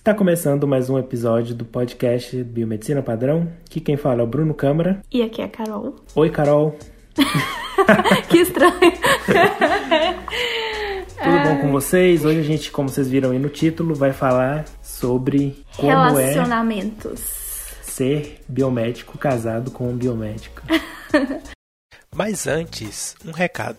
Está começando mais um episódio do podcast Biomedicina Padrão. Aqui quem fala é o Bruno Câmara. E aqui é a Carol. Oi, Carol. que estranho. Tudo bom com vocês? Hoje a gente, como vocês viram aí no título, vai falar sobre como é Relacionamentos. ser biomédico casado com um biomédico. Mas antes, um recado.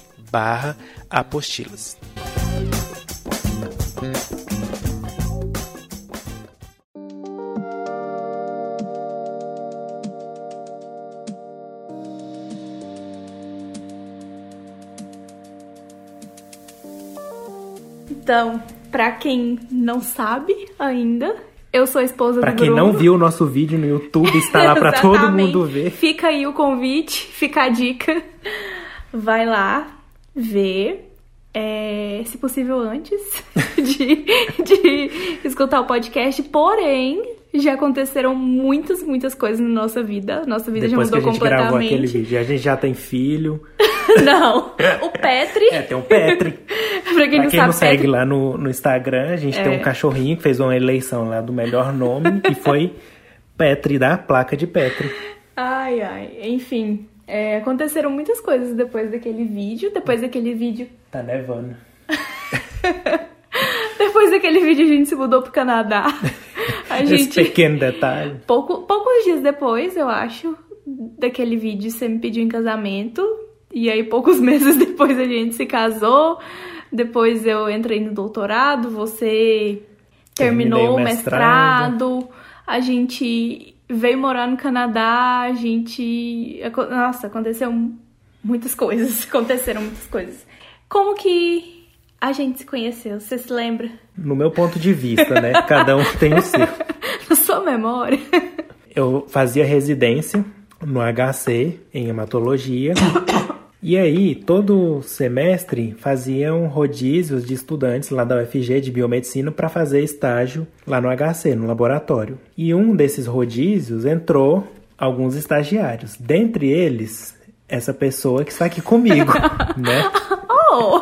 barra apostilas. Então, pra quem não sabe ainda, eu sou a esposa Para do quem Bruno. não viu o nosso vídeo no YouTube, está lá para todo mundo ver. Fica aí o convite, fica a dica. Vai lá ver. é, se possível antes de, de escutar o podcast, porém já aconteceram muitas, muitas coisas na nossa vida. Nossa vida Depois que já a mudou gente gravou aquele completamente. vídeo. A gente já tem filho. Não, o Petri, É, tem um Petri. pra quem Pra não quem sabe, não segue Petri lá no, no Instagram, a gente tem É. um cachorrinho que fez uma eleição lá do melhor nome e foi Petri, da placa de Petri. Ai, ai. Enfim, é, aconteceram muitas coisas depois daquele vídeo. Depois daquele vídeo. Tá nevando. Depois daquele vídeo a gente se mudou pro Canadá. A Esse gente. pequeno detalhe. Pouco, poucos dias depois, eu acho, daquele vídeo, você me pediu em casamento. E aí, poucos meses depois, a gente se casou. Depois eu entrei no doutorado, você terminou o o mestrado. mestrado. A gente veio morar no Canadá. A gente. Nossa, aconteceu muitas coisas. Aconteceram muitas coisas. Como que a gente se conheceu? Você se lembra? No meu ponto de vista, né? Cada um tem o seu. Na sua memória? Eu fazia residência no HC em hematologia. E aí, todo semestre faziam rodízios de estudantes lá da UFG de biomedicina para fazer estágio lá no HC, no laboratório. E um desses rodízios entrou alguns estagiários. Dentre eles, essa pessoa que está aqui comigo, né? Oh!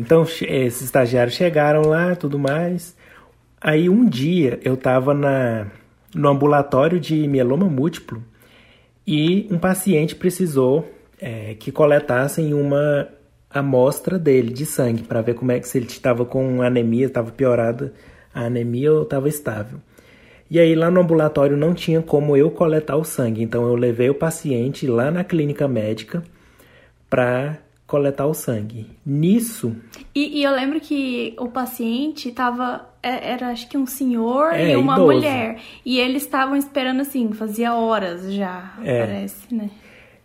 Então, esses estagiários chegaram lá, tudo mais. Aí, um dia, eu tava na, no ambulatório de mieloma múltiplo e um paciente precisou é, que coletassem uma amostra dele de sangue para ver como é que se ele estava com anemia, estava piorada a anemia ou estava estável. E aí lá no ambulatório não tinha como eu coletar o sangue, então eu levei o paciente lá na clínica médica para coletar o sangue. Nisso, E, e eu lembro que o paciente tava. é- Era acho que um senhor É, e uma idoso. mulher. E eles estavam esperando assim, fazia horas já, É. parece, né?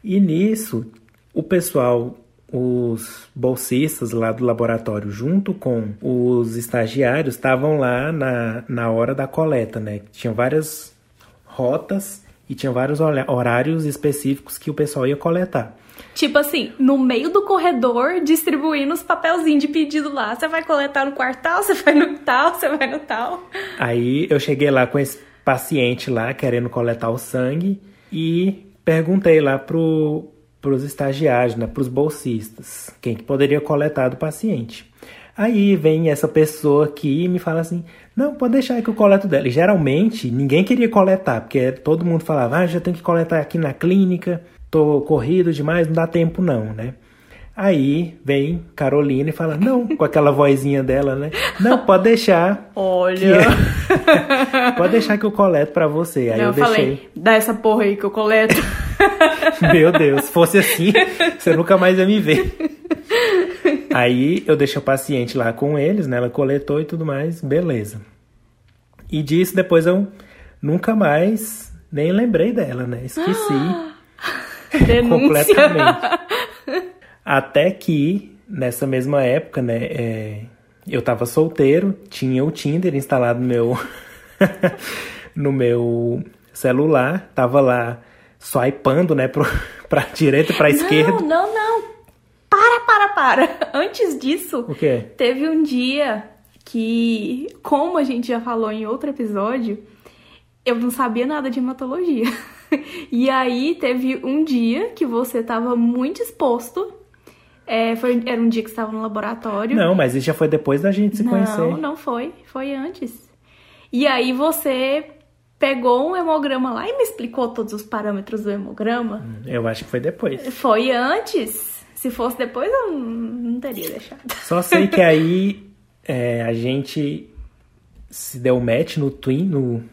E nisso, o pessoal, os bolsistas lá do laboratório, junto com os estagiários, estavam lá na, na hora da coleta, né? Tinham várias rotas e tinha vários horários específicos que o pessoal ia coletar. Tipo assim, no meio do corredor, distribuindo os papelzinhos de pedido lá. Você vai coletar no quartal, você vai no tal, você vai no tal. Aí eu cheguei lá com esse paciente lá, querendo coletar o sangue, e perguntei lá pro, pros estagiários, né, pros bolsistas, quem que poderia coletar do paciente. Aí vem essa pessoa aqui e me fala assim, não, pode deixar que eu coleto dela. E geralmente ninguém queria coletar, porque todo mundo falava, ah, já tenho que coletar aqui na clínica, tô corrido demais, não dá tempo não, né? Aí vem Carolina e fala, não, com aquela vozinha dela, né? Não, pode deixar. Olha. Pode deixar que eu coleto pra você. Aí eu eu, deixei. falei, dá essa porra aí que eu coleto. Meu Deus, se fosse assim, você nunca mais ia me ver. Aí eu deixei o paciente lá com eles, né? Ela coletou e tudo mais, beleza. E disso depois eu nunca mais nem lembrei dela, né? Esqueci completamente. Até que nessa mesma época, né? é, eu tava solteiro, tinha o Tinder instalado no meu, no meu celular, tava lá swipando, né, pro, pra direita e pra esquerda. Não, não, não. Para, para, para. Antes disso, O quê? teve um dia que, como a gente já falou em outro episódio, eu não sabia nada de hematologia. E aí teve um dia que você tava muito exposto. É, foi, era um dia que você estava no laboratório. Não, mas isso já foi depois da gente se conhecer. Não, não foi. Foi antes. E aí você pegou um hemograma lá e me explicou todos os parâmetros do hemograma. Eu acho que foi depois. Foi antes. Se fosse depois, eu não teria deixado. Só sei que aí é, a gente se deu match no, twin, no,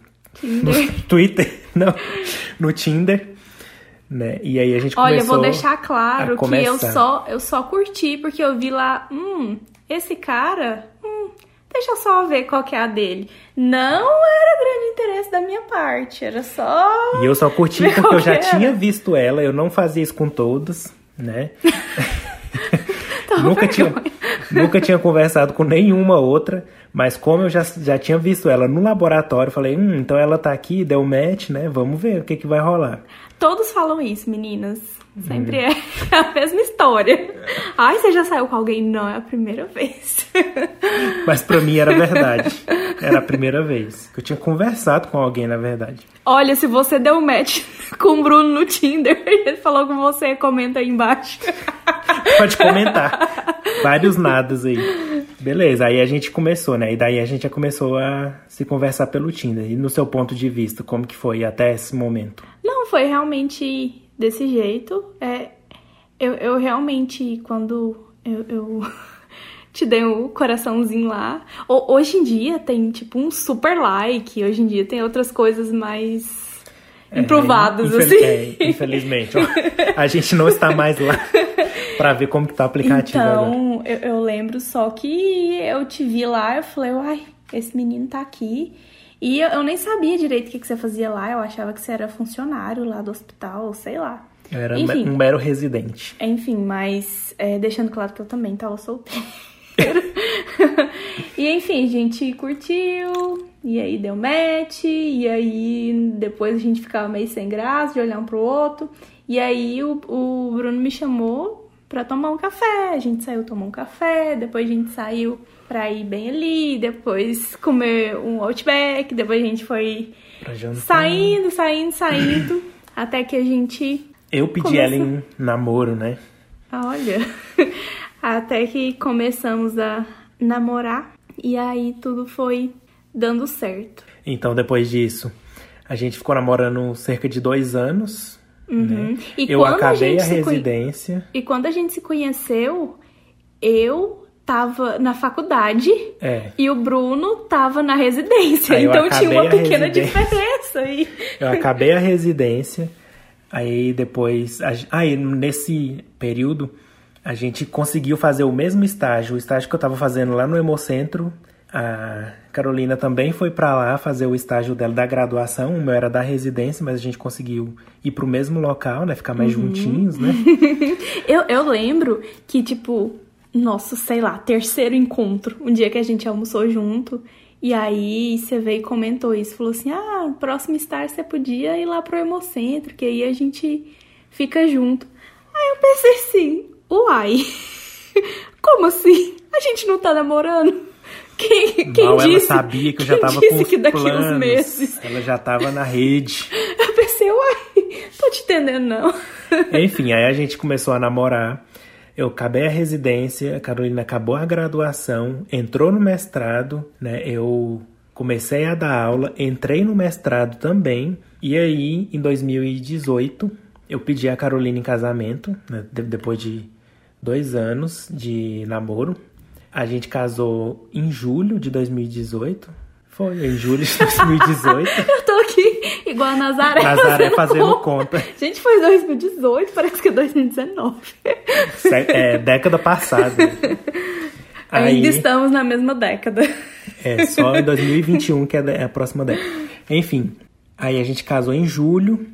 no Twitter, não, no Tinder, né? E aí a gente Olha, eu começou vou deixar claro que eu só, eu só curti porque eu vi lá, hum, esse cara, hum, deixa eu só ver qual que é a dele. Não era grande interesse da minha parte, era só. E eu só curti porque eu já tinha visto ela, eu não fazia isso com todos, né? Nunca, tinha, nunca tinha conversado com nenhuma outra, mas como eu já, já tinha visto ela no laboratório, falei, hum, então ela tá aqui, deu match, né? Vamos ver o que, que vai rolar. Todos falam isso, meninas. Sempre Uhum. é a mesma história. Ai, você já saiu com alguém? Não, é a primeira vez. Mas pra mim era verdade. Era a primeira vez. que Eu tinha conversado com alguém, na verdade. Olha, se você deu match com o Bruno no Tinder, ele falou com você, comenta aí embaixo. Pode comentar. Vários nadas aí. Beleza, aí a gente começou, né? E daí a gente já começou a se conversar pelo Tinder. E no seu ponto de vista, como que foi até esse momento? Foi realmente desse jeito. É, eu, eu realmente, quando eu, eu te dei o coraçãozinho lá. ho- Hoje em dia tem tipo um super like, hoje em dia tem outras coisas mais improvadas, É, infel- assim. é, infelizmente. ó. a gente não está mais lá pra ver como que tá o aplicativo. Então, eu, eu lembro só que eu te vi lá, eu falei, uai, esse menino tá aqui. E eu, eu nem sabia direito o que, que você fazia lá, eu achava que você era funcionário lá do hospital, sei lá. Eu era Enfim. um mero residente. Enfim, mas é, deixando claro que eu também tava solteira. e enfim, a gente curtiu, e aí deu match, e aí depois a gente ficava meio sem graça de olhar um pro outro. E aí o, o Bruno me chamou pra tomar um café. A gente saiu tomar um café, depois a gente saiu pra ir bem ali, depois comer um outback, depois a gente foi saindo, saindo, saindo, até que a gente Eu pedi Começou. ela em namoro, né? Olha, até que começamos a namorar e aí tudo foi dando certo. Então, depois disso, a gente ficou namorando cerca de dois anos. Né? Uhum. E Eu a acabei gente a, se conhe- residência. E quando a gente se conheceu, eu tava na faculdade É, e o Bruno tava na residência. Aí então tinha uma pequena diferença aí. eu acabei a residência. Aí depois. Aí nesse período, a gente conseguiu fazer o mesmo estágio. O estágio que eu tava fazendo lá no Hemocentro. A Carolina também foi pra lá fazer o estágio dela da graduação. O meu era da residência, mas a gente conseguiu ir pro mesmo local, né? Ficar mais Uhum. juntinhos, né? Eu, eu lembro que, tipo, nosso, sei lá, terceiro encontro, um dia que a gente almoçou junto, e aí você veio e comentou isso, falou assim, ah, próximo estar você podia ir lá pro Hemocentro, que aí a gente fica junto. Aí eu pensei assim, uai, como assim? A gente não tá namorando? Quem, quem Mal ela disse, sabia que eu já tava disse com que daqui planos. uns meses? Ela já tava na rede. Eu pensei, uai, tô te entendendo não. Enfim, aí a gente começou a namorar. Eu acabei a residência, a Carolina acabou a graduação, entrou no mestrado, né? Eu comecei a dar aula, entrei no mestrado também. E aí, em 2018, eu pedi a Carolina em casamento, né? de- depois de dois anos de namoro. A gente casou em julho de 2018. Foi, em julho de 2018. Aqui igual a Nazaré. Nazaré fazendo conta. conta. Gente, foi 2018, parece que é 2019. Se- É, década passada. Ainda estamos na mesma década. É, só em 2021 que é a- é a próxima década. Enfim, aí a gente casou em julho.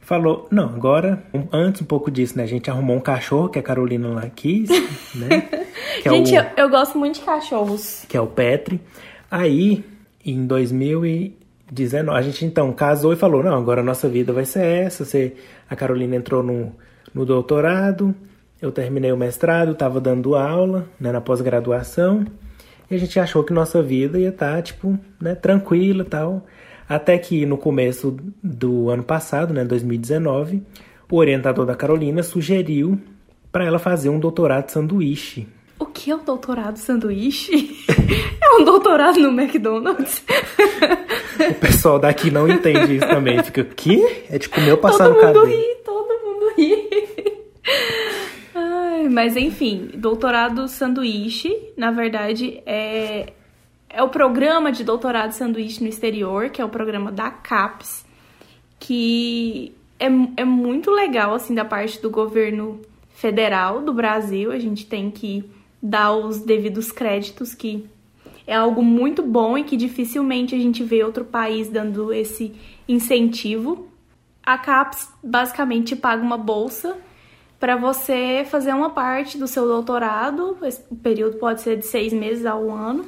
falou, não, agora, um, antes um pouco disso, né? A gente arrumou um cachorro que a Carolina lá quis, né? É gente, o, eu, eu, gosto muito de cachorros. Que é o Petri. Aí, em 2019, a gente então casou e falou, não, agora a nossa vida vai ser essa. Você, a Carolina entrou no, no doutorado, eu terminei o mestrado, estava dando aula, né, na pós-graduação. E a gente achou que nossa vida ia estar, tá, tipo, né, tranquila tal. Até que no começo do ano passado, né, 2019, o orientador da Carolina sugeriu para ela fazer um doutorado sanduíche. O que é um doutorado sanduíche? é um doutorado no McDonald's? o pessoal daqui não entende isso também. Fica, o quê? É comer ou passar todo no cabelo? Todo mundo ri, todo mundo ri. Ai, mas enfim, doutorado sanduíche, na verdade, é é o programa de doutorado sanduíche no exterior, que é o programa da CAPES, que é, é muito legal, assim, da parte do governo federal do Brasil. A gente tem que dar os devidos créditos, que é algo muito bom e que dificilmente a gente vê outro país dando esse incentivo. A CAPES basicamente paga uma bolsa para você fazer uma parte do seu doutorado. o período pode ser de seis meses ao ano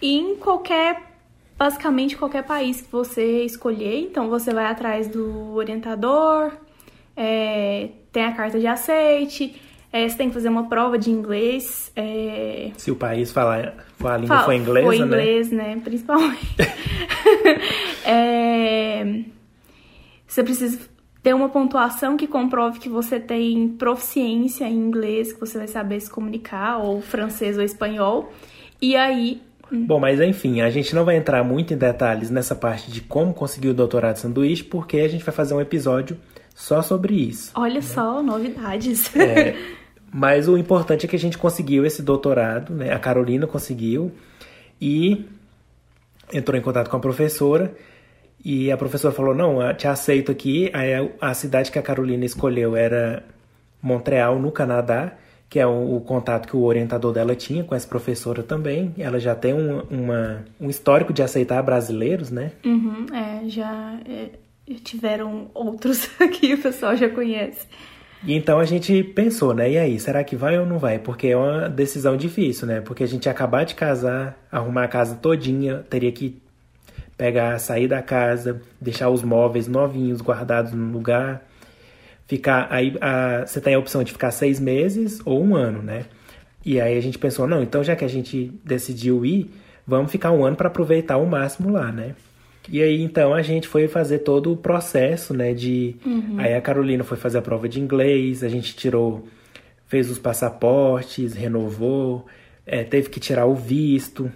em qualquer, basicamente qualquer país que você escolher. Então você vai atrás do orientador, é, tem a carta de aceite, é, você tem que fazer uma prova de inglês. É... Se o país falar, a língua Fala, for inglesa, foi inglês, né? né? Principalmente. é... Você precisa ter uma pontuação que comprove que você tem proficiência em inglês, que você vai saber se comunicar, ou francês ou espanhol. E aí Bom, mas enfim, a gente não vai entrar muito em detalhes nessa parte de como conseguir o doutorado de sanduíche, porque a gente vai fazer um episódio só sobre isso. Olha né? só, novidades. É, mas o importante é que a gente conseguiu esse doutorado, né? A Carolina conseguiu e entrou em contato com a professora e a professora falou: Não, te aceito aqui. Aí a cidade que a Carolina escolheu era Montreal, no Canadá que é o, o, contato que o orientador dela tinha com essa professora também. Ela já tem um, uma, um histórico de aceitar brasileiros, né? Uhum, é, já é, tiveram outros que o pessoal já conhece. E então a gente pensou, né? E aí, será que vai ou não vai? Porque é uma decisão difícil, né? Porque a gente ia acabar de casar, arrumar a casa todinha, teria que pegar, sair da casa, deixar os móveis novinhos guardados no lugar ficar. Aí a, você tem a opção de ficar seis meses ou um ano, né? E aí a gente pensou, não, então já que a gente decidiu ir, vamos ficar um ano para aproveitar o máximo lá, né? E aí então a gente foi fazer todo o processo, né? De uhum. aí a Carolina foi fazer a prova de inglês, a gente tirou, fez os passaportes, renovou, é, teve que tirar o visto.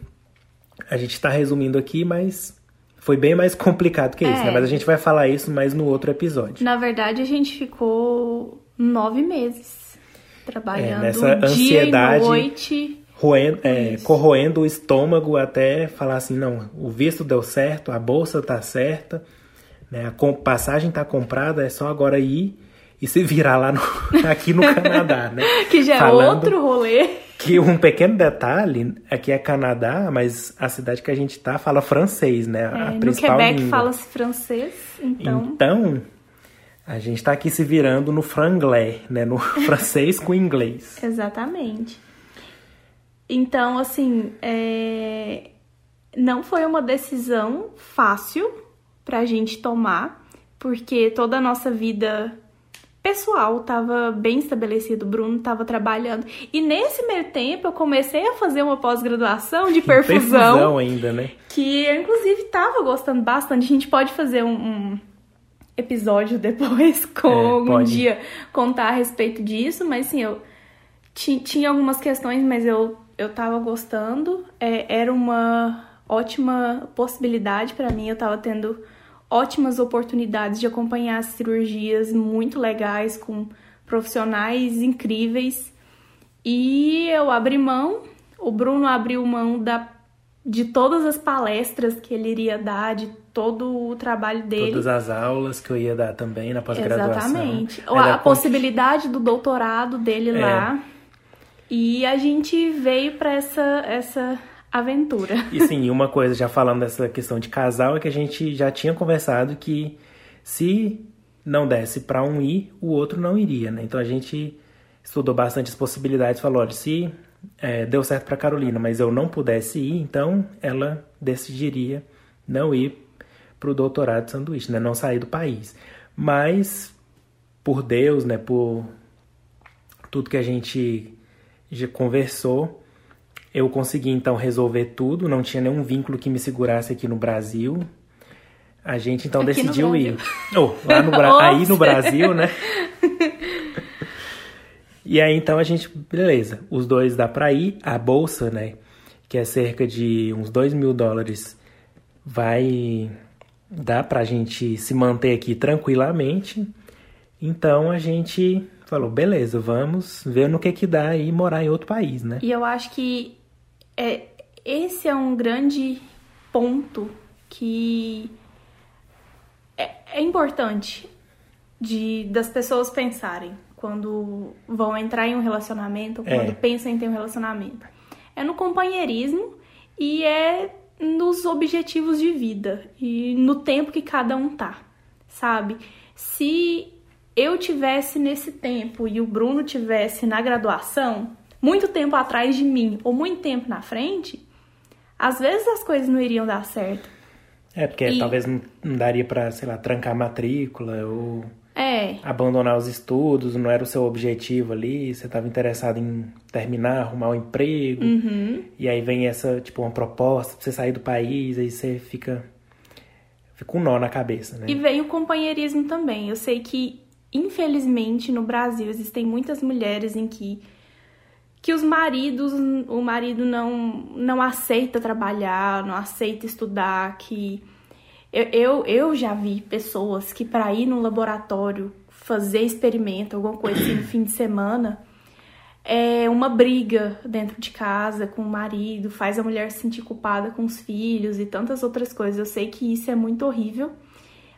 A gente está resumindo aqui, mas foi bem mais complicado que isso, né? é. né? Mas a gente vai falar isso mais no outro episódio. Na verdade, a gente ficou nove meses trabalhando é, nessa dia ansiedade, e noite. Roendo, é, corroendo o estômago até falar assim, não, o visto deu certo, a bolsa tá certa, né? A passagem tá comprada, é só agora ir e se virar lá no, aqui no Canadá, né? que já é Falando... é outro rolê. Que um pequeno detalhe, aqui é Canadá, mas a cidade que a gente tá fala francês, né? A é, no Quebec fala-se francês, então... Então, a gente tá aqui se virando no franglais, né? No francês com inglês. Exatamente. Então, assim, é... não foi uma decisão fácil pra gente tomar, porque toda a nossa vida pessoal estava bem estabelecido, o Bruno estava trabalhando. E nesse meio tempo eu comecei a fazer uma pós-graduação de perfusão. perfusão ainda, né? Que eu, inclusive, estava gostando bastante. A gente pode fazer um, um episódio depois, com é, um dia, contar a respeito disso, mas assim, eu tinha algumas questões, mas eu, eu tava gostando. É, era uma ótima possibilidade para mim, eu tava tendo ótimas oportunidades de acompanhar cirurgias muito legais com profissionais incríveis. E eu abri mão, o Bruno abriu mão da, de todas as palestras que ele iria dar, de todo o trabalho dele. Todas as aulas que eu ia dar também na pós-graduação. Exatamente. A, a possibilidade do doutorado dele é. lá. E a gente veio para essa, essa aventura. E sim, uma coisa, já falando dessa questão de casal, é que a gente já tinha conversado que se não desse para um ir, o outro não iria, né? Então a gente estudou bastante as possibilidades, falou, olha, se é, deu certo para Carolina, mas eu não pudesse ir, então ela decidiria não ir para o doutorado de sanduíche, né? Não sair do país. Mas por Deus, né? Por tudo que a gente já conversou, eu consegui então resolver tudo. Não tinha nenhum vínculo que me segurasse aqui no Brasil. A gente então aqui decidiu ir. Oh, lá no Bra... aí no Brasil, né? E aí então a gente, beleza, os dois dá pra ir, a bolsa, né, que é cerca de uns 2 mil dólares, vai dar pra gente se manter aqui tranquilamente. Então a gente falou, beleza, vamos ver no que que dá e morar em outro país, né? E eu acho que é, esse é um grande ponto que é, é importante de das pessoas pensarem quando vão entrar em um relacionamento, quando é. pensam em ter um relacionamento. É no companheirismo e é nos objetivos de vida e no tempo que cada um tá, sabe? Se eu tivesse nesse tempo e o Bruno tivesse na graduação, muito tempo atrás de mim ou muito tempo na frente, às vezes as coisas não iriam dar certo. É, porque e... talvez não daria para, sei lá, trancar a matrícula ou é. Abandonar os estudos, não era o seu objetivo ali, você estava interessado em terminar, arrumar um emprego. Uhum. E aí vem essa, tipo, uma proposta pra você sair do país, aí você fica. Fica um nó na cabeça, né? E vem o companheirismo também. Eu sei que, infelizmente, no Brasil existem muitas mulheres em que que os maridos, o marido não, não aceita trabalhar, não aceita estudar, que eu, eu, eu já vi pessoas que para ir no laboratório fazer experimento, alguma coisa assim no fim de semana, é uma briga dentro de casa com o marido, faz a mulher se sentir culpada com os filhos e tantas outras coisas. Eu sei que isso é muito horrível,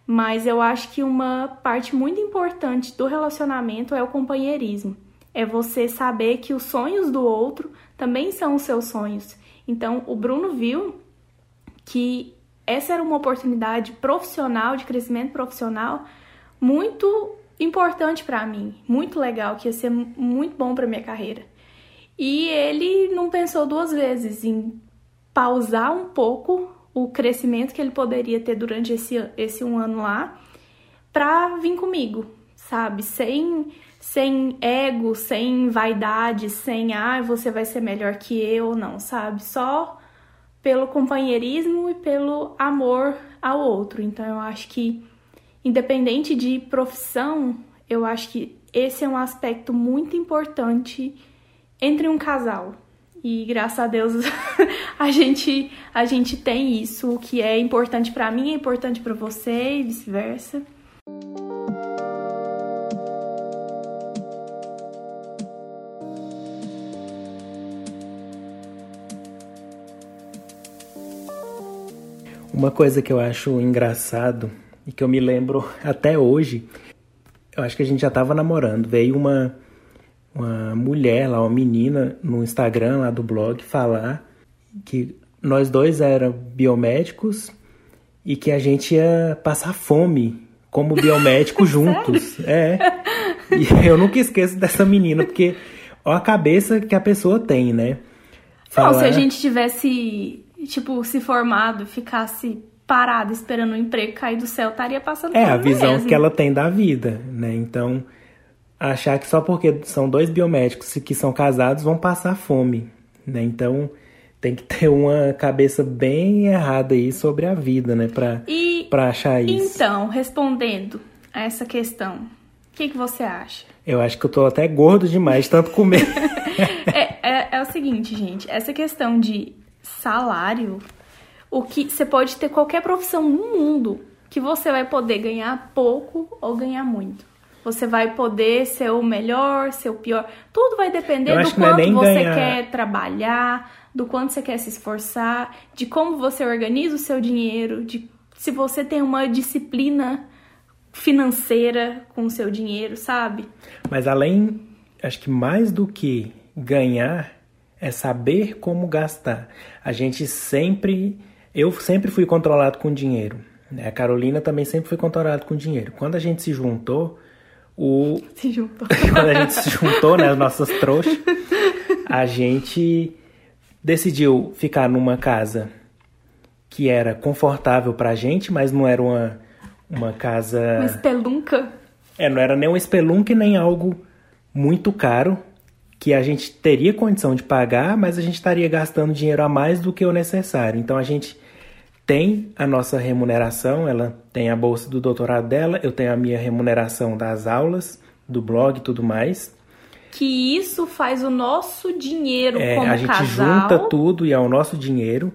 mas eu acho que uma parte muito importante do relacionamento é o companheirismo. É você saber que os sonhos do outro também são os seus sonhos. Então, o Bruno viu que essa era uma oportunidade profissional, de crescimento profissional, muito importante para mim, muito legal, que ia ser muito bom para minha carreira. E ele não pensou duas vezes em pausar um pouco o crescimento que ele poderia ter durante esse, esse um ano lá para vir comigo, sabe? Sem, sem ego, sem vaidade, sem ah, você vai ser melhor que eu, não, sabe? Só pelo companheirismo e pelo amor ao outro. Então eu acho que, independente de profissão, eu acho que esse é um aspecto muito importante entre um casal. E graças a Deus a gente a gente tem isso, o que é importante para mim é importante para você e vice-versa. Uma coisa que eu acho engraçado e que eu me lembro até hoje, eu acho que a gente já estava namorando, veio uma uma mulher lá, uma menina no Instagram lá do blog falar que nós dois eram biomédicos e que a gente ia passar fome como biomédico juntos. É. E eu nunca esqueço dessa menina, porque olha a cabeça que a pessoa tem, né? Falar... Não, se a gente tivesse tipo, se formado, ficasse parado esperando o um emprego cair do céu, estaria passando É, a visão mesmo. que ela tem da vida, né? Então, achar que só porque são dois biomédicos que são casados vão passar fome, né? Então, tem que ter uma cabeça bem errada aí sobre a vida, né? Pra, e, pra achar isso. Então, respondendo a essa questão, o que, que você acha? Eu acho que eu tô até gordo demais, tanto comer. é, é, é o seguinte, gente, essa questão de salário, o que você pode ter qualquer profissão no mundo que você vai poder ganhar pouco ou ganhar muito. Você vai poder ser o melhor, ser o pior. Tudo vai depender do é quanto é você ganhar. quer trabalhar, do quanto você quer se esforçar, de como você organiza o seu dinheiro, de se você tem uma disciplina financeira com o seu dinheiro, sabe? Mas além, acho que mais do que ganhar, é saber como gastar. A gente sempre, eu sempre fui controlado com dinheiro. A Carolina também sempre foi controlada com dinheiro. Quando a gente se juntou, o... Se juntou. Quando a gente se juntou, né, as nossas trouxas, a gente decidiu ficar numa casa que era confortável pra gente, mas não era uma, uma casa... Uma espelunca. É, não era nem um espelunque, nem algo muito caro, que a gente teria condição de pagar, mas a gente estaria gastando dinheiro a mais do que o necessário. Então a gente tem a nossa remuneração, ela tem a bolsa do doutorado dela, eu tenho a minha remuneração das aulas, do blog e tudo mais. Que isso faz o nosso dinheiro É, como a gente casal. junta tudo e é o nosso dinheiro.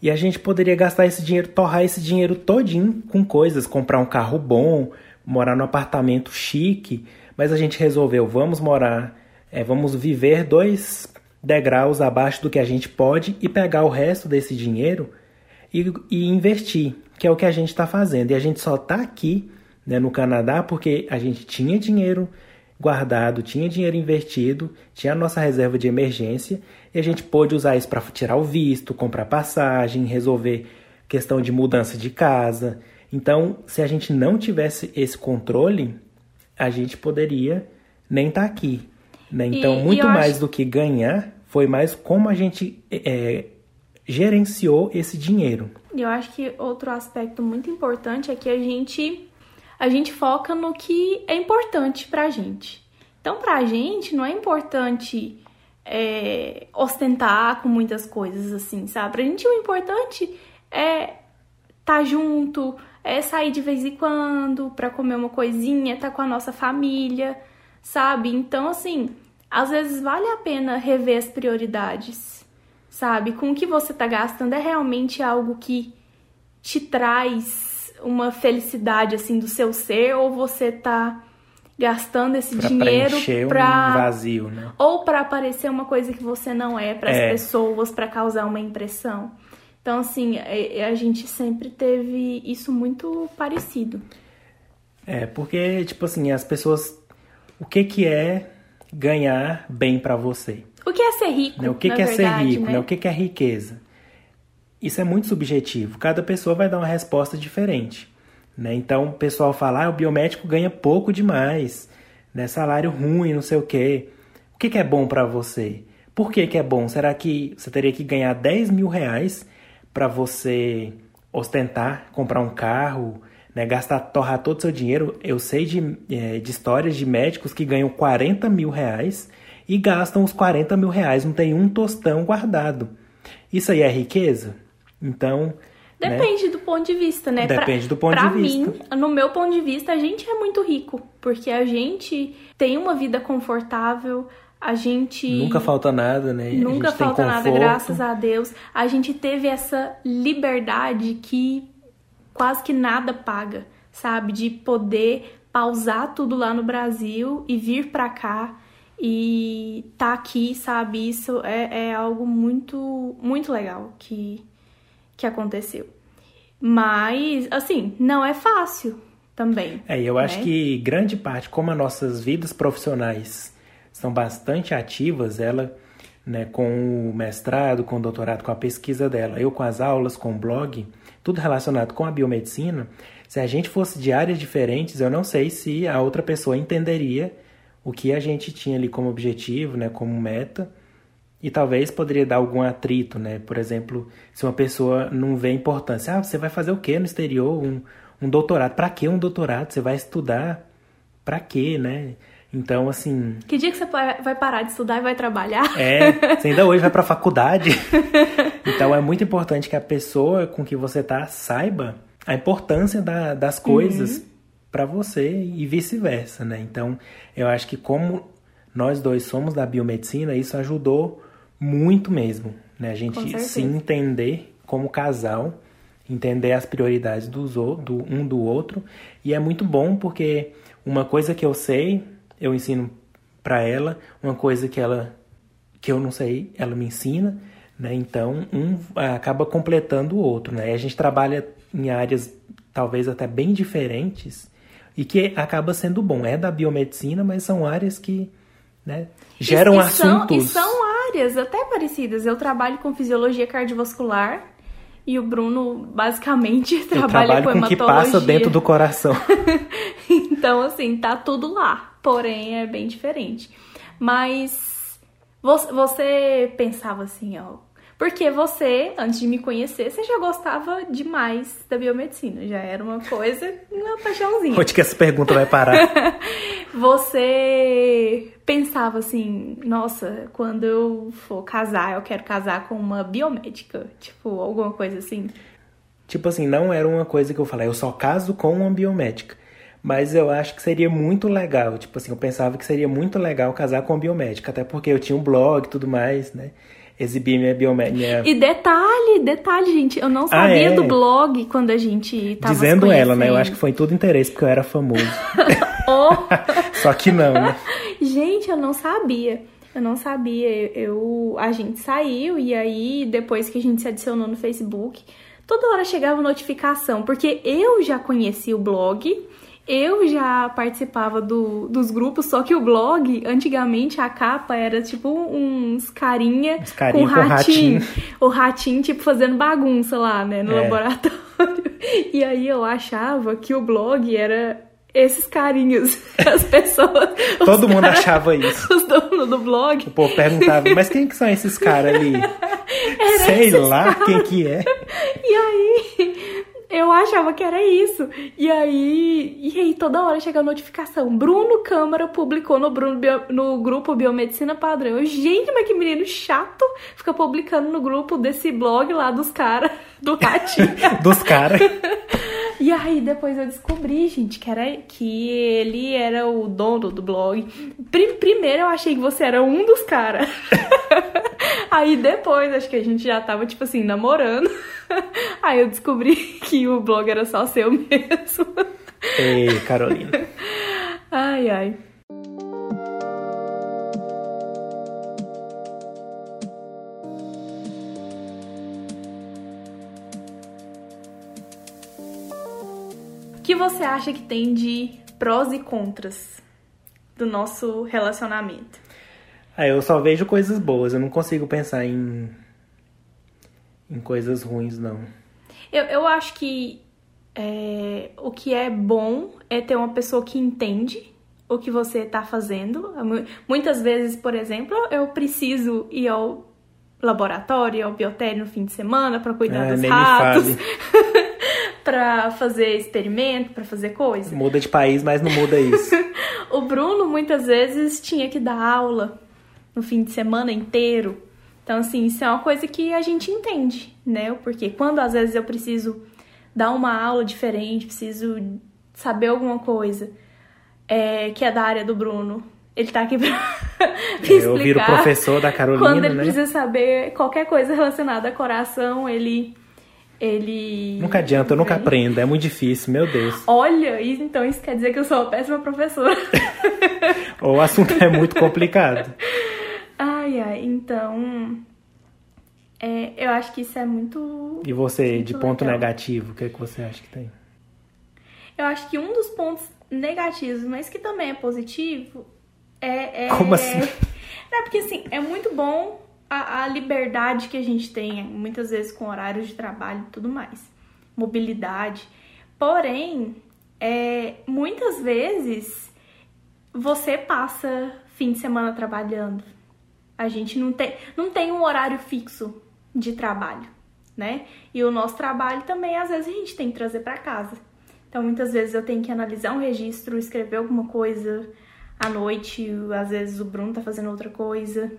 E a gente poderia gastar esse dinheiro, torrar esse dinheiro todinho com coisas, comprar um carro bom, morar num apartamento chique, mas a gente resolveu, vamos morar, é, vamos viver dois degraus abaixo do que a gente pode e pegar o resto desse dinheiro e, e investir, que é o que a gente está fazendo. E a gente só está aqui né, no Canadá porque a gente tinha dinheiro guardado, tinha dinheiro investido, tinha a nossa reserva de emergência e a gente pôde usar isso para tirar o visto, comprar passagem, resolver questão de mudança de casa. Então, se a gente não tivesse esse controle, a gente poderia nem estar aqui. Né? Então, E- muito mais acho- do que ganhar, foi mais como a gente é, gerenciou esse dinheiro. E eu acho que outro aspecto muito importante é que a gente a gente foca no que é importante pra gente. Então, pra gente, não é importante é, ostentar com muitas coisas assim, sabe? Pra gente, o importante é tá junto, é sair de vez em quando pra comer uma coisinha, tá com a nossa família, sabe? Então, assim, às vezes vale a pena rever as prioridades, sabe? Com o que você tá gastando é realmente algo que te traz uma felicidade assim do seu ser ou você tá gastando esse Pra dinheiro pra um vazio, né? ou para aparecer uma coisa que você não é para as É. pessoas, para causar uma impressão. Então, assim, a a gente sempre teve isso muito parecido. É, porque, tipo assim, as pessoas. O que que é ganhar bem pra você? O que é ser rico? Né? O que, que é verdade, ser rico? né? Né? O que, que é riqueza? Isso é muito subjetivo. Cada pessoa vai dar uma resposta diferente. Né? Então, o pessoal fala, ah, o biomédico ganha pouco demais, né? salário ruim, não sei o quê. O que, que é bom pra você? Por que, que é bom? Será que você teria que ganhar 10 mil reais para você ostentar, comprar um carro, né? gastar, torrar todo o seu dinheiro? Eu sei de, eh, de histórias de médicos que ganham 40 mil reais e gastam os 40 mil reais, não tem um tostão guardado. Isso aí é riqueza? Então. né? Depende do ponto de vista, né? Pra- Depende do ponto pra de vista. mim, no meu ponto de vista, a gente é muito rico. Porque a gente tem uma vida confortável, a gente. Nunca falta nada, né? Nunca falta nada, graças a Deus. A gente teve essa liberdade que quase que nada paga, sabe? De poder pausar tudo lá no Brasil e vir pra cá e tá aqui, sabe? Isso é, é algo muito, muito legal que, que aconteceu. Mas, assim, não é fácil também. É, eu acho né? que grande parte, como as nossas vidas profissionais são bastante ativas, ela, né, com o mestrado, com o doutorado, com a pesquisa dela, eu com as aulas, com o blog, tudo relacionado com a biomedicina, se a gente fosse de áreas diferentes, eu não sei se a outra pessoa entenderia o que a gente tinha ali como objetivo, né, como meta, e talvez poderia dar algum atrito, né? Por exemplo, se uma pessoa não vê importância, ah, você vai fazer o quê no exterior? Um, um doutorado? Para que um doutorado? Você vai estudar? Para quê, né? Então, assim, Que dia que você vai parar de estudar e vai trabalhar? é, você ainda hoje vai para faculdade. então é muito importante que a pessoa com que você tá saiba a importância da- das coisas para você e vice-versa, né? Então, eu acho que como nós dois somos da biomedicina, isso ajudou muito mesmo, né? A gente se entender como casal, entender as prioridades dos, do um do outro, e é muito bom porque uma coisa que eu sei, eu ensino para ela, uma coisa que ela que eu não sei, ela me ensina, né? Então, um acaba completando o outro, né? E a gente trabalha em áreas talvez até bem diferentes e que acaba sendo bom. É da biomedicina, mas são áreas que, né, geram e, e são, assuntos. e são áreas até parecidas. Eu trabalho com fisiologia cardiovascular E o Bruno basicamente Eu trabalha trabalho com com o que hematologia. passa dentro do coração. então, assim, tá tudo lá. Porém, é bem diferente. Mas você pensava assim, ó. Porque você, antes de me conhecer, você já gostava demais da biomedicina. Já era uma coisa, uma paixãozinha. Onde que essa pergunta vai parar? Você pensava assim, nossa, quando eu for casar, eu quero casar com uma biomédica. Tipo, alguma coisa assim. tipo assim, não era uma coisa que eu falei, eu só caso com uma biomédica. Mas eu acho que seria muito legal. Tipo assim, eu pensava que seria muito legal casar com uma biomédica. Até porque eu tinha um blog e tudo mais, né? Exibir minha biomédica. E detalhe, detalhe, gente, eu não Ah, sabia é? do blog quando a gente tava Dizendo ela, né? Eu acho que foi em todo interesse, porque eu era famoso. Oh, Só que não, né? gente, eu não sabia. Eu não sabia. Eu, a gente saiu e aí depois que a gente se adicionou no Facebook, toda hora chegava notificação, porque eu já conhecia o blog, eu já participava do- dos grupos, só que o blog, antigamente a capa era tipo uns carinha, Uns carinha com com ratinho. ratinho. O ratinho, tipo, fazendo bagunça lá, né, no É. laboratório. E aí eu achava que o blog era esses carinhos, as pessoas. Todo mundo cara- achava isso. Os donos do blog. O povo perguntava, mas quem que são esses caras ali? Sei lá quem que é. E aí eu achava que era isso. E aí, e aí toda hora chega a notificação. Bruno Câmara publicou no, Bruno Bio- no grupo Biomedicina Padrão. Eu, gente, mas que menino chato fica publicando no grupo desse blog lá dos caras do ratinho. Dos caras. E aí depois eu descobri, gente, que, era, que ele era o dono do blog. Pri- primeiro eu achei que você era um dos caras. aí depois, acho que a gente já tava, tipo assim, namorando. Aí eu descobri que o blog era só seu mesmo. Ei, Carolina. Ai, ai. O que você acha que tem de prós e contras do nosso relacionamento? Ah, eu só vejo coisas boas, eu não consigo pensar em. em coisas ruins, não. Eu, eu acho que é, o que é bom é ter uma pessoa que entende o que você tá fazendo. Mu- Muitas vezes, por exemplo, eu preciso ir ao laboratório, ao biotério no fim de semana para cuidar Ah, dos ratos, para fazer experimento, para fazer coisa. Muda de país, mas não muda isso. O Bruno muitas vezes tinha que dar aula no fim de semana inteiro. Então, assim, isso é uma coisa que a gente entende, né? Porque quando às vezes eu preciso dar uma aula diferente, preciso saber alguma coisa é, que é da área do Bruno, ele tá aqui pra me eu viro explicar. professor da Carolina, Quando ele né? precisa saber qualquer coisa relacionada a coração, ele. Ele. Nunca adianta, eu nunca aprendo, é muito difícil, meu Deus. Olha, então isso quer dizer que eu sou uma péssima professora. O assunto é muito complicado. Ai, ai, então. é, eu acho que isso é muito. E você, muito de ponto legal. negativo, o que, é que você acha que tem? Eu acho que um dos pontos negativos, mas que também é positivo, é. é- Como assim? É porque assim, é muito bom a, a liberdade que a gente tem, muitas vezes com horários de trabalho e tudo mais. Mobilidade. Porém, é, muitas vezes você passa fim de semana trabalhando. A gente não tem, não tem um horário fixo de trabalho, né? E o nosso trabalho também, às vezes, a gente tem que trazer para casa. Então, muitas vezes eu tenho que analisar um registro, escrever alguma coisa à noite, às vezes o Bruno tá fazendo outra coisa.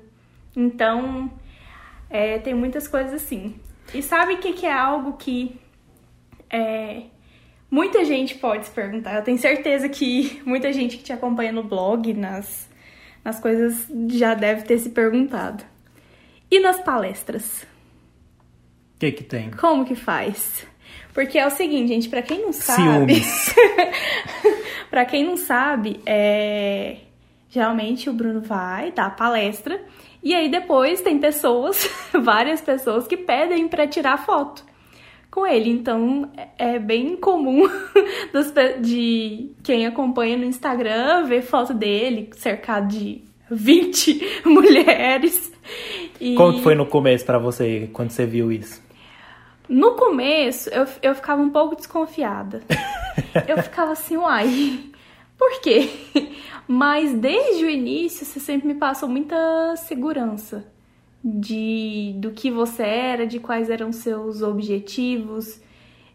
Então, é, tem muitas coisas assim. E sabe o que, que é algo que é, muita gente pode se perguntar? Eu tenho certeza que muita gente que te acompanha no blog, nas, nas coisas, já deve ter se perguntado. E nas palestras? O que que tem? Como que faz? Porque é o seguinte, gente, pra quem não sabe. Pra quem não sabe, é... geralmente o Bruno vai dar a palestra e aí depois tem pessoas, várias pessoas que pedem pra tirar foto com ele. Então é é bem comum pe- de quem acompanha no Instagram ver foto dele cercado de 20 mulheres. E... Como foi no começo pra você, quando você viu isso? No começo, eu, eu ficava um pouco desconfiada. eu ficava assim, uai, por quê? Mas desde o início, você sempre me passou muita segurança de do que você era, de quais eram seus objetivos,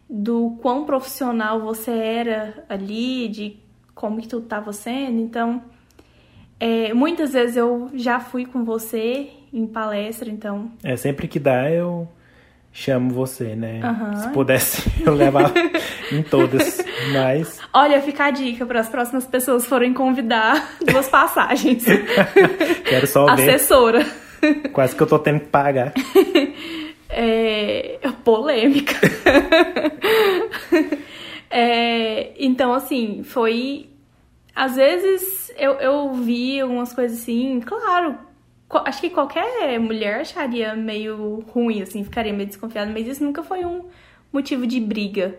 do quão profissional você era ali, de como que tu estava sendo. Então, é, muitas vezes eu já fui com você em palestra, então. É, sempre que dá eu chamo você, né? Uhum. Se pudesse eu levar em todas, mas... Olha, fica a dica para as próximas pessoas forem convidar duas passagens. Quero só ver. Assessora. Quase que eu tô tendo que pagar. É... Polêmica. é... Então, assim, foi... Às vezes eu, eu vi algumas coisas assim, claro, acho que qualquer mulher acharia meio ruim, assim, ficaria meio desconfiada, mas isso nunca foi um motivo de briga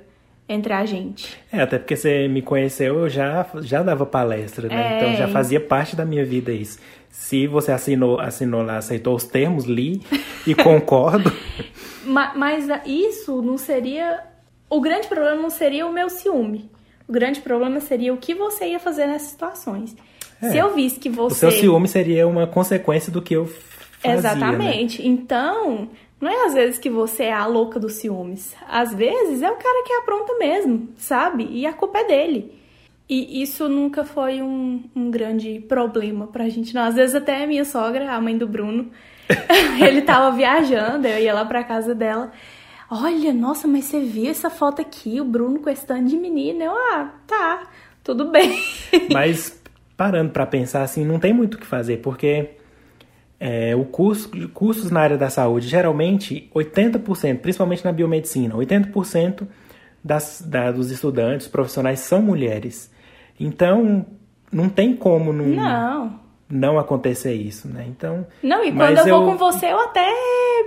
entre a gente. É, até porque você me conheceu, eu já, já dava palestra, né? É... Então já fazia parte da minha vida isso. Se você assinou, assinou lá, aceitou os termos, li e concordo. mas, mas isso não seria. O grande problema não seria o meu ciúme. O grande problema seria o que você ia fazer nessas situações. É. Se eu visse que você. O seu ciúme seria uma consequência do que eu fazia. Exatamente. Né? Então, não é às vezes que você é a louca dos ciúmes. Às vezes é o cara que apronta mesmo, sabe? E a culpa é dele. E isso nunca foi um, um grande problema pra gente, não. Às vezes até a minha sogra, a mãe do Bruno, ele tava viajando, eu ia lá pra casa dela. Olha, nossa, mas você viu essa foto aqui, o Bruno com esse tanto de menina? Eu, ah, tá, tudo bem. Mas parando para pensar assim, não tem muito o que fazer, porque é, o curso, cursos na área da saúde, geralmente 80%, principalmente na biomedicina, 80% das, da, dos estudantes profissionais são mulheres. Então, não tem como não, não. não acontecer isso, né? Então, não, e quando eu, eu vou com você, eu até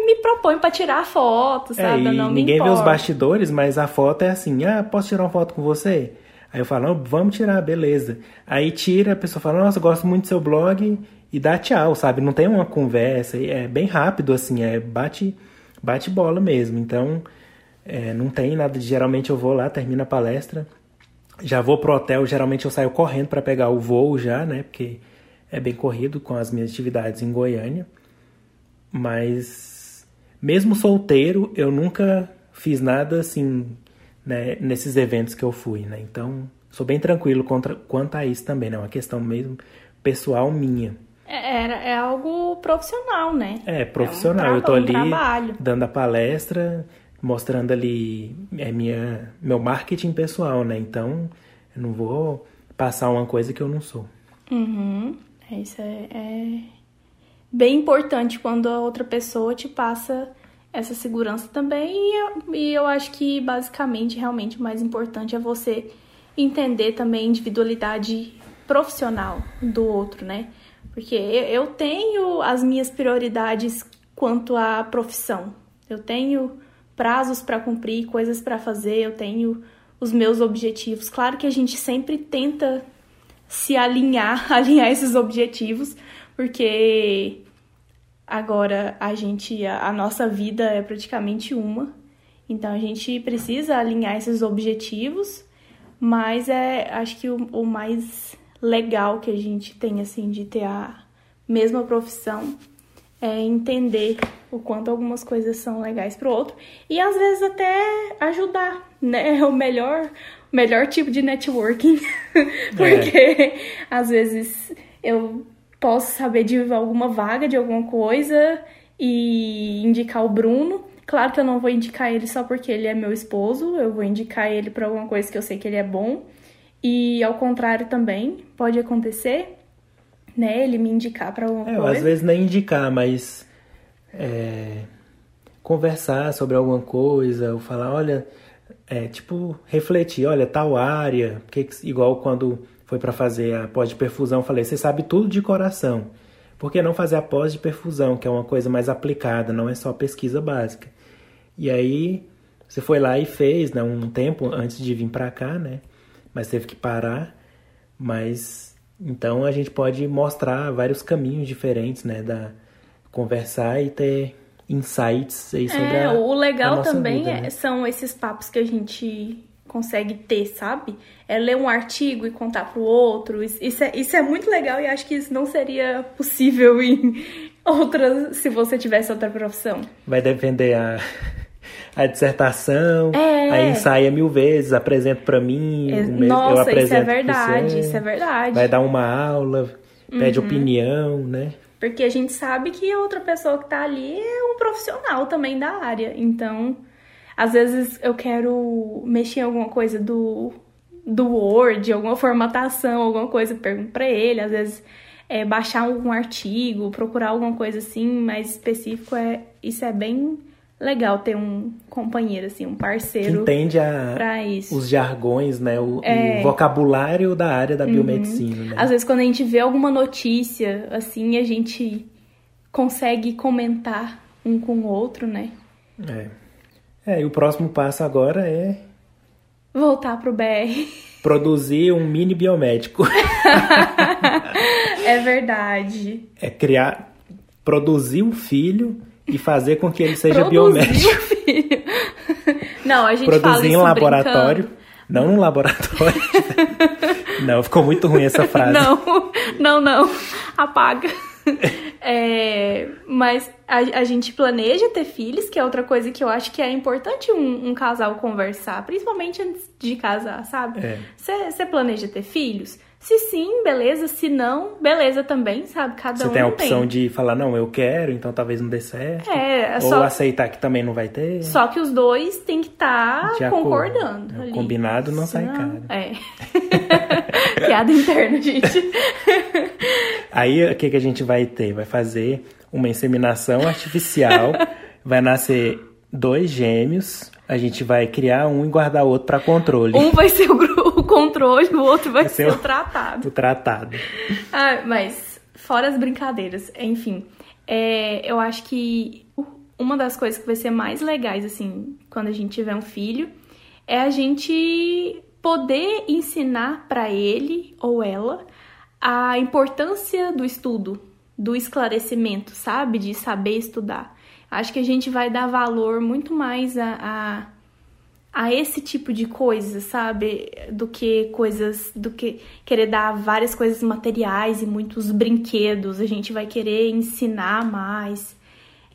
me proponho para tirar foto, é, sabe? É, não ninguém vê os bastidores, mas a foto é assim: ah, posso tirar uma foto com você? Aí eu falo, vamos tirar, beleza. Aí tira, a pessoa fala, nossa, gosto muito do seu blog e dá tchau, sabe? Não tem uma conversa, é bem rápido, assim, é bate, bate bola mesmo. Então, é, não tem nada de. Geralmente eu vou lá, termino a palestra, já vou pro hotel, geralmente eu saio correndo para pegar o voo já, né? Porque é bem corrido com as minhas atividades em Goiânia. Mas mesmo solteiro, eu nunca fiz nada assim, né, nesses eventos que eu fui, né? Então, sou bem tranquilo contra, quanto a isso também, né? É uma questão mesmo pessoal minha. É, é, algo profissional, né? É, profissional. É um eu tô ali dando a palestra, mostrando ali é minha, meu marketing pessoal, né? Então, eu não vou passar uma coisa que eu não sou. Uhum. É, isso é, é bem importante quando a outra pessoa te passa essa segurança também. E eu, e eu acho que, basicamente, realmente o mais importante é você entender também a individualidade profissional do outro, né? Porque eu tenho as minhas prioridades quanto à profissão. Eu tenho prazos para cumprir, coisas para fazer, eu tenho os meus objetivos. Claro que a gente sempre tenta se alinhar, alinhar esses objetivos, porque agora a gente a, a nossa vida é praticamente uma. Então a gente precisa alinhar esses objetivos, mas é acho que o, o mais legal que a gente tem assim de ter a mesma profissão é entender o quanto algumas coisas são legais para o outro e às vezes até ajudar, né? O melhor, melhor tipo de networking, porque é. às vezes eu posso saber de alguma vaga de alguma coisa e indicar o Bruno. Claro que eu não vou indicar ele só porque ele é meu esposo, eu vou indicar ele para alguma coisa que eu sei que ele é bom. E ao contrário também pode acontecer, né? Ele me indicar para alguma é, coisa. Às vezes nem indicar, mas é, conversar sobre alguma coisa, ou falar, olha, é, tipo, refletir, olha, tal área, que, igual quando foi para fazer a pós de perfusão, falei, você sabe tudo de coração. Por que não fazer a pós de perfusão, que é uma coisa mais aplicada, não é só pesquisa básica? E aí você foi lá e fez, né, um tempo antes de vir para cá, né? Mas teve que parar. Mas então a gente pode mostrar vários caminhos diferentes, né, da conversar e ter insights aí sobre É, a, o a legal nossa também vida, é- né? são esses papos que a gente consegue ter, sabe? É ler um artigo e contar pro outro. Isso, é, isso é muito legal e acho que isso não seria possível em outras, se você tivesse outra profissão. Vai defender a, a dissertação, É. aí ensaia mil vezes, apresenta pra mim, É- mês eu Nossa, isso é verdade, você, isso é verdade. Uhum. vai dar uma aula, pede opinião, né? Porque a gente sabe que a outra pessoa que tá ali é um profissional também da área. Então, às vezes eu quero mexer em alguma coisa do, do Word, alguma formatação, alguma coisa, pergunto pra ele. Às vezes é baixar algum artigo, procurar alguma coisa assim mais específico. É, isso é bem legal ter um companheiro, assim, um Que parceiro entende a, isso. os jargões, né? O, É. o vocabulário da área da biomedicina, né? Às vezes, quando a gente vê alguma notícia, assim, a gente consegue comentar um com o outro, né? É. É, e o próximo passo agora é Voltar pro BR. produzir um mini biomédico. É verdade. é criar, produzir um filho e fazer com que ele seja biomédico. filho. Não, a gente fala Produzir isso em um laboratório. brincando. Não num laboratório. não, ficou muito ruim essa frase. Não, não, não. Apaga. É, mas a, a gente planeja ter filhos, que é outra coisa que eu acho que é importante um, um casal conversar, principalmente antes de casar, sabe? É. Você planeja ter filhos? Se sim, beleza. Se não, beleza também, sabe? Cada Você um tem a opção de falar, não, eu quero, então talvez não dê certo. É, é Ou aceitar que também não vai ter. só que os dois têm que estar De acordo. concordando. É, ali. combinado não sai Senão- caro. É. Piada interna, gente. Aí o que, que a gente vai ter? Vai fazer uma inseminação artificial, vai nascer dois gêmeos, a gente vai criar um e guardar o outro para controle. Um vai ser o, gru- o controle, o outro vai Vai ser ser o o- tratado. O tratado. Ah, mas, fora as brincadeiras, enfim, é, eu acho que uma das coisas que vai ser mais legais, assim, quando a gente tiver um filho, é a gente poder ensinar pra ele ou ela a importância do estudo, do esclarecimento, sabe? De saber estudar. Acho que a gente vai dar valor muito mais a- a a esse tipo de coisa, sabe? Do que coisas, do que querer dar várias coisas materiais e muitos brinquedos. A gente vai querer ensinar mais.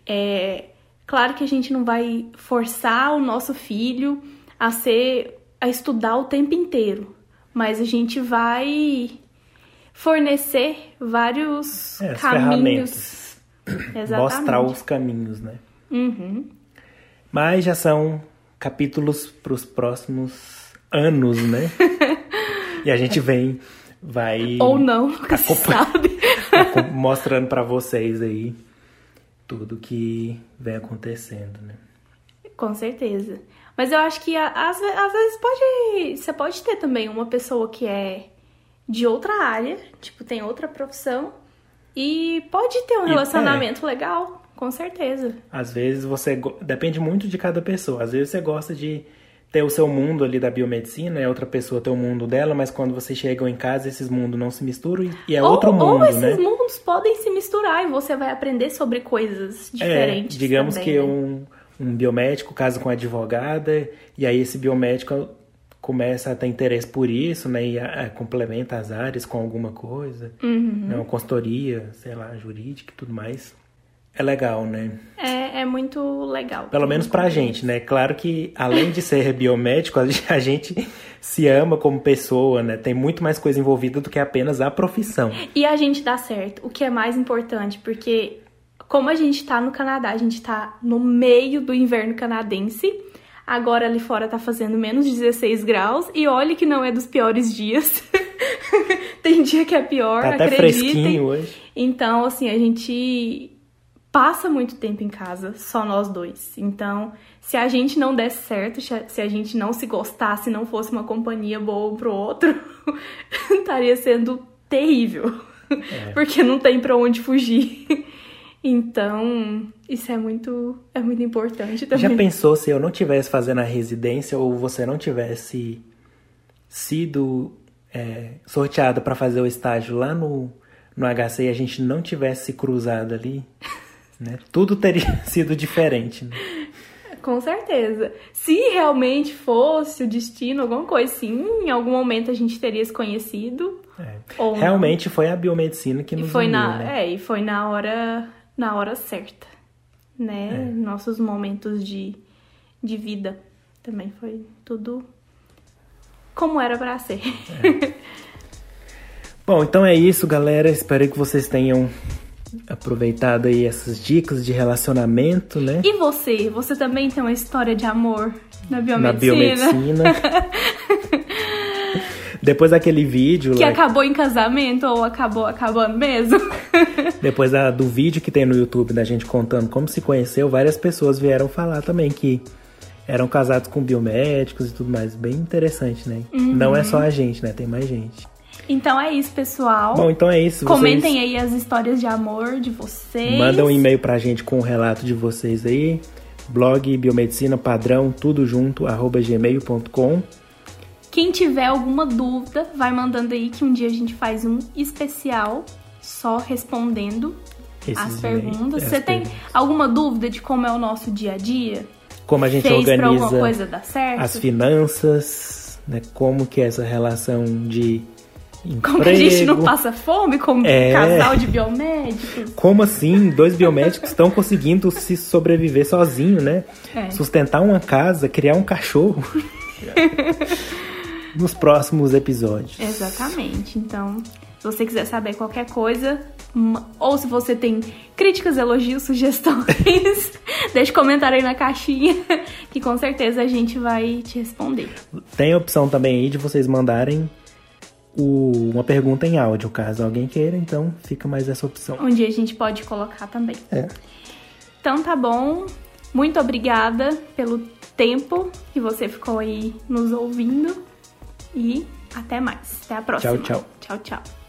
É, claro que a gente não vai forçar o nosso filho a ser, a estudar o tempo inteiro, mas a gente vai fornecer vários É, caminhos. Exatamente. Mostrar os caminhos, né? Uhum. Mas já são capítulos para os próximos anos, né? e a gente vem, vai Ou não, nunca se sabe. mostrando para vocês aí tudo que vem acontecendo, né? Com certeza. Mas eu acho que às, às vezes pode. Você pode ter também uma pessoa que é de outra área, tipo, tem outra profissão, e pode ter um E- relacionamento legal, com certeza. Às vezes você depende muito de cada pessoa. Às vezes você gosta de ter o seu mundo ali da biomedicina, e a outra pessoa tem o mundo dela, mas quando vocês chegam em casa, esses mundos não se misturam e- é ou, outro ou mundo, esses né? mundos podem se misturar e você vai aprender sobre coisas diferentes. É, digamos também, que né? um, um biomédico casa com uma advogada e aí esse biomédico começa a ter interesse por isso, né? E a- a- complementa as áreas com alguma coisa, Uhum. né? Uma consultoria, sei lá, jurídica e tudo mais. É legal, né? É, é muito legal. Pelo menos pra gente, né? Claro que além de ser biomédico, a gente, a gente se ama como pessoa, né? Tem muito mais coisa envolvida do que apenas a profissão. E a gente dá certo, o que é mais importante, porque como a gente tá no Canadá, a gente tá no meio do inverno canadense. Agora ali fora tá fazendo menos 16 graus e olhe que não é dos piores dias. Tem dia que é pior, Tá até acreditem. fresquinho hoje. Então, assim, a gente passa muito tempo em casa, só nós dois. Então, se a gente não desse certo, se a gente não se gostasse, não fosse uma companhia boa um pro outro, estaria sendo terrível. É. Porque não tem pra onde fugir. Então, isso é muito, é muito importante também. Já pensou se eu não tivesse fazendo a residência ou você não tivesse sido é, sorteado para fazer o estágio lá no, no HC e a gente não tivesse se cruzado ali? Né? Tudo teria sido diferente. Né? Com certeza. Se realmente fosse o destino, alguma coisa assim, em algum momento a gente teria se conhecido. É. Realmente foi a biomedicina que nos e foi uniu, na né? É, e foi na hora, na hora certa, né? É. Nossos momentos de, de vida também foi tudo como era pra ser. Bom, então é isso, galera. Espero que vocês tenham aproveitado aí essas dicas de relacionamento, né? E você? Você também tem uma história de amor na biomedicina? Na biomedicina. Depois daquele vídeo Que lá, acabou em casamento ou acabou acabando mesmo? depois da- do vídeo que tem no YouTube da gente contando como se conheceu, várias pessoas vieram falar também que eram casados com biomédicos e tudo mais. Bem interessante, né? Uhum. Não é só a gente, né? Tem mais gente. Então é isso, pessoal. Bom, então é isso. Comentem vocês aí as histórias de amor de vocês. Mandam um e-mail pra gente com o relato de vocês aí. Blog biomedicina padrão, tudo junto, arroba gmail.com. Quem tiver alguma dúvida, vai mandando aí que um dia a gente faz um especial só respondendo Esses as perguntas. as Você tem perguntas. alguma dúvida de como é o nosso dia a dia? Como a gente Fez organiza coisa dar certo? as finanças, né? Como que é essa relação de emprego. Como que a gente não passa fome como É. casal de biomédicos? Como assim dois biomédicos estão conseguindo se sobreviver sozinho, né? É. Sustentar uma casa, criar um cachorro. Nos próximos episódios. Exatamente. Então, se você quiser saber qualquer coisa, ma- ou se você tem críticas, elogios, sugestões, deixe comentário aí na caixinha, que com certeza a gente vai te responder. Tem a opção também aí de vocês mandarem o- uma pergunta em áudio, caso alguém queira, então fica mais essa opção. Um dia a gente pode colocar também. É. Então tá bom. Muito obrigada pelo tempo que você ficou aí nos ouvindo. E até mais. Até a próxima. Tchau, tchau. Tchau, tchau.